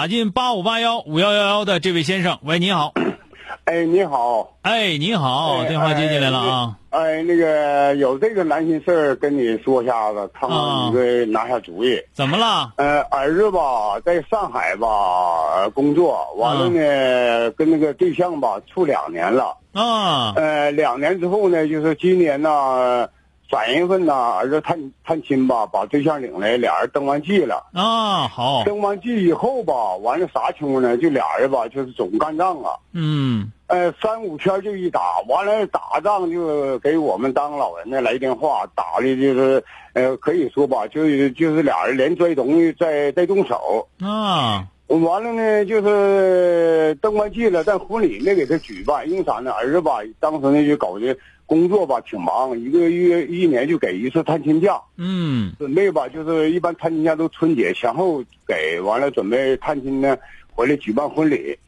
打进八五八幺五幺幺幺的这位先生，喂，你好。哎，你好。哎，你好，哎电话接进来了啊。哎，那个有这个难心事儿跟你说一下子，看看啊你给拿下主意。怎么了？呃，儿子吧，在上海吧呃工作，完了呢，跟那个对象吧处两年了。啊呃，两年之后呢，就是今年呢三月份呢，儿子探探亲吧，把对象领来，俩人登完记了。啊，好，登完记以后吧，完了啥情况呢？就俩人吧，就是总干仗啊。嗯呃，三五天就一打，完了打仗就给我们当老人的来电话，打的就是，呃，可以说吧，就是就是俩人连拽东西再再动手，啊完了呢，就是登完记了，但婚礼没给他举办，因为啥呢？儿子吧，当时呢就搞的工作吧挺忙，一个月一年就给一次探亲假，嗯。准备吧就是一般探亲假都春节前后给，完了准备探亲呢回来举办婚礼，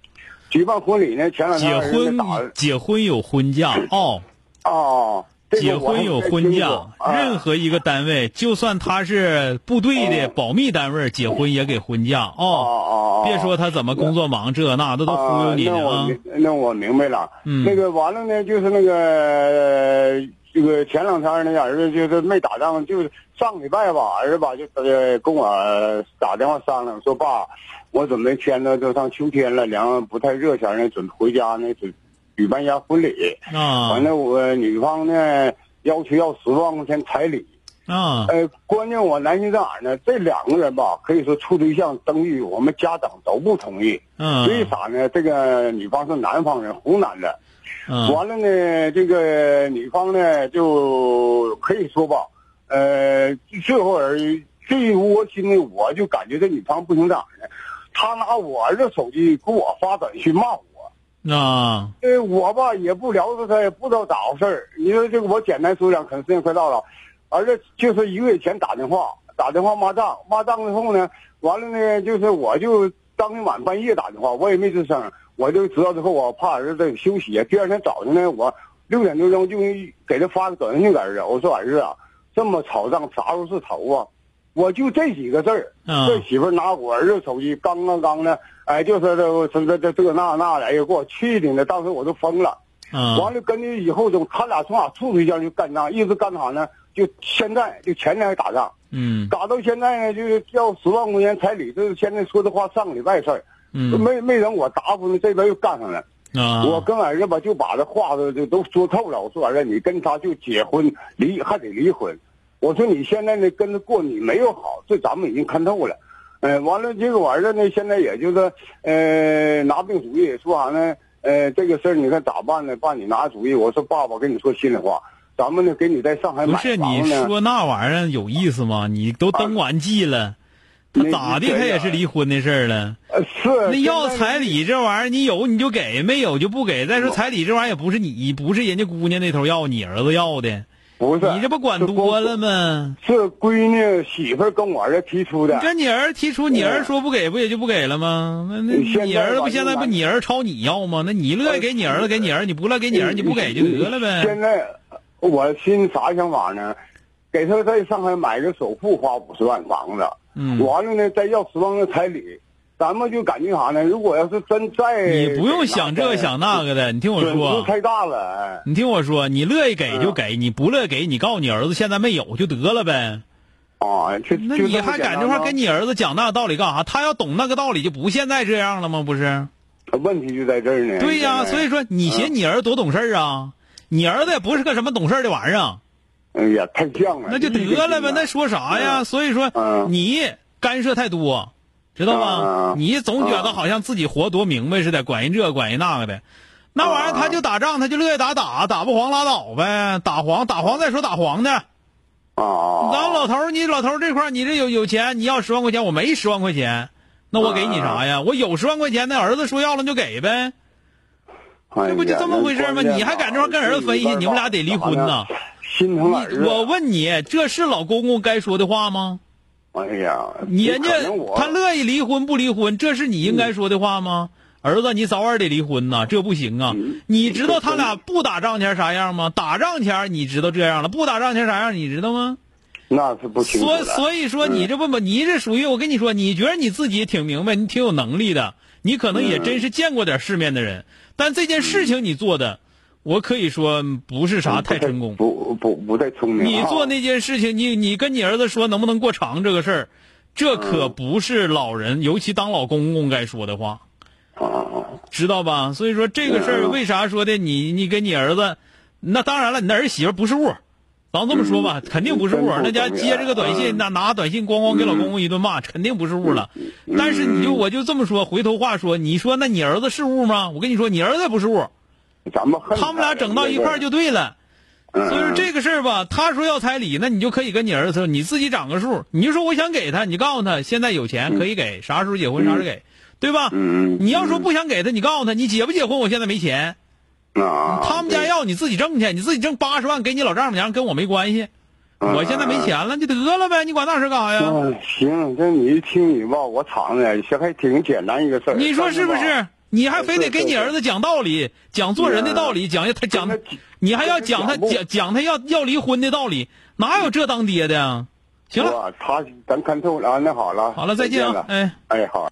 举办婚礼呢前两天结婚打结婚有婚假哦，啊，这个结婚有婚假，啊任何一个单位，就算他是部队的哦保密单位，结婚也给婚假啊哦。别说他怎么工作忙，这那的都忽悠你呢啊。啊那我明白了。嗯那个完了呢，就是那个呃这个前两天呢，儿子就是没打仗，就是上礼拜吧，儿子吧就呃跟我打电话商量说爸，我准备天呢都上秋天了，凉不太热前呢，准备回家呢准举办一下婚礼。啊完了我女方呢要求要十万块钱彩礼。啊呃，关键我担心在哪儿呢？这两个人吧，可以说处对象登记，我们家长都不同意。嗯为啥呢？这个女方是南方人，湖南的。嗯完了呢，这个女方呢，就可以说吧，呃，最后而最窝心的，我就感觉这女方不行在哪儿呢？她拿我儿子手机给我发短信骂我。啊呃，我吧也不聊着他，也不知道咋回事儿。你说这个，我简单说讲，可能时间快到了。儿子就是一个月前打电话，打电话骂仗，骂仗之后呢，完了呢，就是我就当天晚半夜打电话，我也没吱声，我就知道之后，我怕儿子休息。第二天早上呢，我六点多钟就给他发个短信给儿子，我说儿子啊，这么吵仗啥时候是头啊？我就这几个字儿，嗯这媳妇儿拿我儿子手机刚刚刚的，哎，就是这这这这这那那的，哎呀，给我气的呢，当时我都疯了。嗯完了，跟着以后就他俩从哪处对象就干仗，一直干啥呢？就现在就前天还打仗，嗯打到现在呢，就是要十万块钱彩礼，这是现在说的话，上个礼拜事儿，嗯没没等我答复呢，这边又干上了。啊我跟儿子吧就把这话都就都说透了，我说儿子，你跟他就结婚离还得离婚，我说你现在呢跟着过你没有好，这咱们已经看透了。呃，完了，这个我儿子呢，现在也就是呃拿不定主意，说啥呢？呃，这个事儿你看咋办呢？爸，你拿主意。我说爸爸，跟你说心里话，咱们呢给你在上海买不是你。说那玩意儿有意思吗？你都登完记了，他咋的？他也是离婚的事儿了。呃是那要彩礼这玩意儿，你有你就给，没有就不给。再说彩礼这玩意儿也不是你，不是人家姑娘那头要，你儿子要的，不是你这不管多了吗？是闺女媳妇跟我儿子提出的。跟你儿提出，你儿说不给，不也就不给了吗？那那你儿子不现在不你儿朝你要吗？那你乐意给你儿子给你儿，你不乐意给你儿子，你不给就得了呗。现在我心啥想法呢？给他在上海买个首付花五十万房子，嗯，完了呢再要十万个彩礼，咱们就感觉啥呢？如果要是真在你不用想这个想那个的，你听我说，太大了。哎你听我说，你乐意给就给，你不乐意给，你告诉你儿子现在没有就得了呗。啊，就那你还敢这块跟你儿子讲那个道理干啥？他要懂那个道理，就不现在这样了吗？不是？问题就在这儿呢。对呀，所以说你寻你儿子多懂事儿啊？你儿子也不是个什么懂事儿的玩意儿。哎呀，太犟了。那就得了呗，那说啥呀？所以说你干涉太多，知道吗？你总觉得好像自己活多明白似的，管人这管人那个的。那玩意儿他就打仗，他就乐意打打，打不黄拉倒呗。打黄打黄再说打黄的。啊！后老头你老头这块你这有有钱，你要十万块钱，我没十万块钱，那我给你啥呀？我有十万块钱，那儿子说要了就给呗。这不就这么回事吗？你还敢这块跟儿子分析？你们俩得离婚呐！我问你，这是老公公该说的话吗？哎呀，人家他乐意离婚不离婚，这是你应该说的话吗？儿子，你早晚得离婚呐，这不行啊！你知道他俩不打仗前啥样吗？打仗前你知道这样了，不打仗前啥样你知道吗？那是不清楚所所以说你这不不，你这属于我跟你说，你觉得你自己挺明白，你挺有能力的，你可能也真是见过点世面的人，但这件事情你做的，我可以说不是啥太成功，不不不太聪明。你做那件事情，你你跟你儿子说能不能过长这个事儿，这可不是老人，尤其当老公公该说的话。知道吧？所以说这个事儿为啥说的你你跟你儿子，那当然了，你那儿媳妇不是物，咱这么说吧，肯定不是物。那家接这个短信，那拿短信咣咣给老公公一顿骂，肯定不是物了。但是你就我就这么说，回头话说，你说那你儿子是物吗？我跟你说，你儿子不是物。咱们他们俩整到一块儿就对了。所以说这个事儿吧，他说要彩礼，那你就可以跟你儿子说，你自己长个数，你就说我想给他，你告诉他现在有钱可以给，啥时候结婚啥时候给。对吧？嗯你要说不想给他，你告诉他，你结不结婚？我现在没钱。啊。他们家要你自己挣去，你自己挣八十万给你老丈母娘，跟我没关系。我现在没钱了，就得了呗，你管那事干啥呀？行，这你一听你吧，我敞着，这还挺简单一个事儿。你说是不是？你还非得给你儿子讲道理，讲做人的道理，讲他讲，你还要讲他讲讲他要要离婚的道理，哪有这当爹的呀？行了，他咱看透了，那好了，好了，再见啊，哎哎好。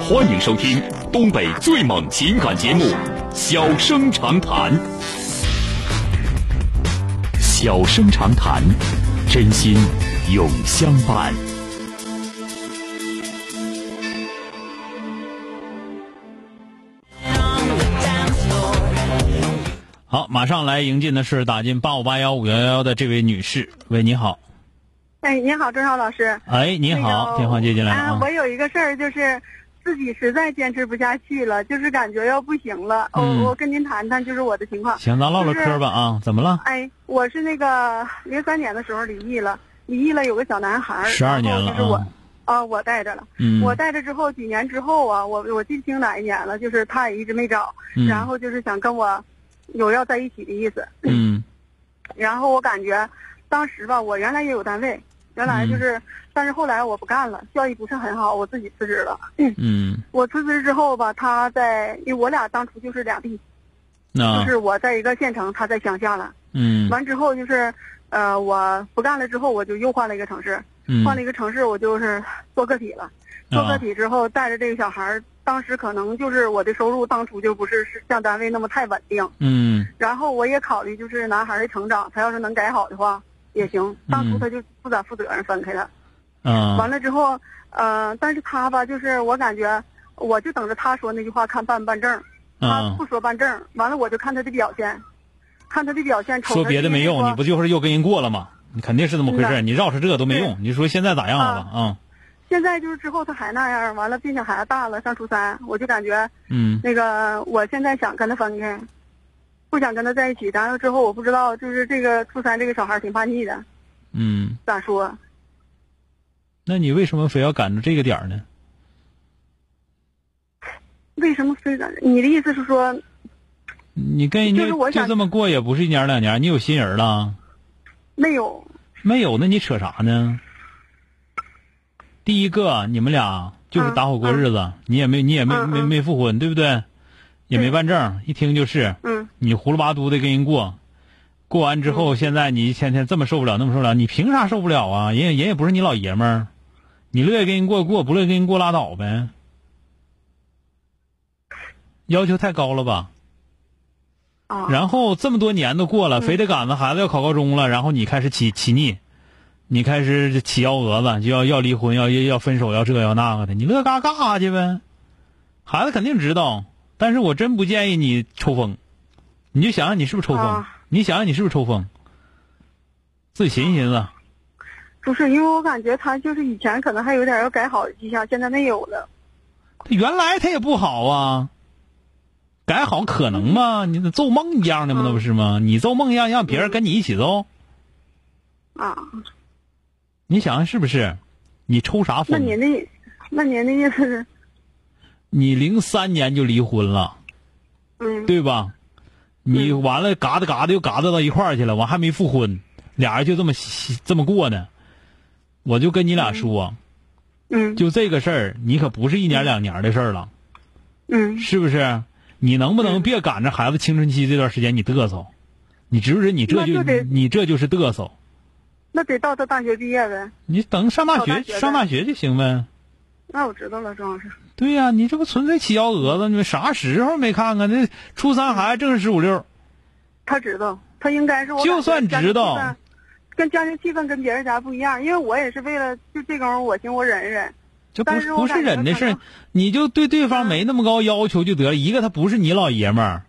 欢迎收听东北最猛情感节目《小生长谈》。小生长谈，真心永相伴。好，马上来迎进的是打进八五八幺五幺幺的这位女士。喂，你好。哎，你好，郑少老师。哎，你好，电话接进来啊。我有一个事儿，就是自己实在坚持不下去了，就是感觉要不行了。我我跟您谈谈，就是我的情况。行，咱唠唠嗑吧啊，怎么了？哎，我是那个零三年的时候离异了，离异了有个小男孩。十二年了。就是我，啊，我带着了。嗯。我带着之后几年之后啊，我我记不清哪一年了，就是他也一直没找，然后就是想跟我有要在一起的意思。嗯。然后我感觉，当时吧，我原来也有单位。原来就是，但是后来我不干了，效益不是很好，我自己辞职了。嗯，我辞职之后吧，他在，因为我俩当初就是两地，就是我在一个县城，他在乡下了。嗯，完之后就是，呃，我不干了之后，我就又换了一个城市，换了一个城市，我就是做个体了。做个体之后，带着这个小孩当时可能就是我的收入当初就不是是像单位那么太稳定。嗯，然后我也考虑就是男孩的成长，他要是能改好的话。也行，当初他就不咋负责任，分开了。嗯。完了之后，呃，但是他吧，就是我感觉，我就等着他说那句话，看办不办证。他不说办证，完了我就看他的表现，看他的表现。说别的没用，你不就是又跟人过了吗？你肯定是这么回事，你绕着这都没用。你说现在咋样了吧？啊。现在就是之后他还那样，完了，并且孩子大了，上初三，我就感觉，嗯，那个我现在想跟他分开。不想跟他在一起，然后之后我不知道，就是这个初三这个小孩挺叛逆的，嗯，咋说？那你为什么非要赶着这个点儿呢？为什么非赶？你的意思是说，你跟人家就这么过也不是一年两年，你有新人了？没有。没有，那你扯啥呢？第一个，你们俩就是搭伙过日子，你也没你也没没没复婚，对不对？也没办证，一听就是。嗯。你胡了八嘟的跟人过，过完之后，现在你一天天这么受不了，那么受不了，你凭啥受不了啊？人人也不是你老爷们儿，你乐意跟人过过，不乐意跟人过拉倒呗。要求太高了吧？啊。然后这么多年都过了，嗯非得赶着孩子要考高中了，然后你开始起起腻，你开始起幺蛾子，就要要离婚，要要要分手，要这要那个的，你乐嘎干啥去呗？孩子肯定知道，但是我真不建议你抽风，你就想想你是不是抽风？啊你想想你是不是抽风？自己寻思寻思。不是，因为我感觉他就是以前可能还有点要改好的迹象，现在没有了。他原来他也不好啊，改好可能吗？你那做梦一样的吗？嗯那不是吗？你做梦一样，让别人跟你一起做，啊，你想想是不是？你抽啥风？那您的，那您的意思是，你零三年就离婚了，嗯，对吧？你嗯完了，嘎达嘎达又嘎达到一块儿去了，完还没复婚，俩人就这么这么过呢。我就跟你俩说，嗯就这个事儿，你可不是一年两年的事儿了，嗯是不是？你能不能嗯别赶着孩子青春期这段时间你嘚瑟？你知不知？你这就就你这就是嘚瑟。那得到他大学毕业呗。你等上大学上大学上大学就行呗。那我知道了，张老师。对呀、你这不纯粹起幺蛾子？你们啥时候没看看？那初三孩子正是十五六，他知道，他应该是我就算知道跟家庭气氛跟别人家不一样，因为我也是为了就这功夫，我寻我忍一忍。这不是不是忍的事你就对对方没那么高要求就得了。一个他不是你老爷们儿，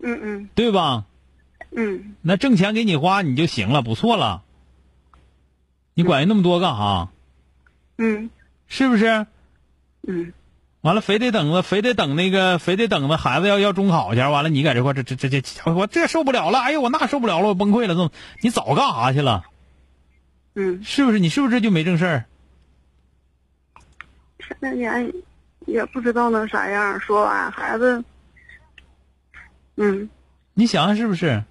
嗯嗯对吧？嗯，那挣钱给你花你就行了，不错了。你管人那么多干啥？嗯是不是？嗯完了，非得等着，非得等那个，非得等着孩子要要中考去，完了你在这块儿这这这这，我这受不了了，哎呦我那受不了了，我崩溃了，这么你早干啥去了？嗯，是不是？你是不是就没正事儿？那年也不知道能啥样。说完孩子，嗯你想想是不是？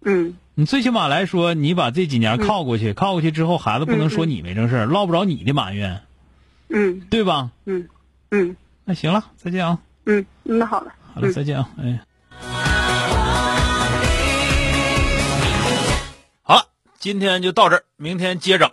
嗯你最起码来说，你把这几年靠过去，靠过去之后，孩子不能说你没正事儿，落不着你的埋怨，嗯对吧？嗯嗯那行了，再见啊！嗯，那好了。好了，嗯再见啊！哎，好了，今天就到这儿，明天接整。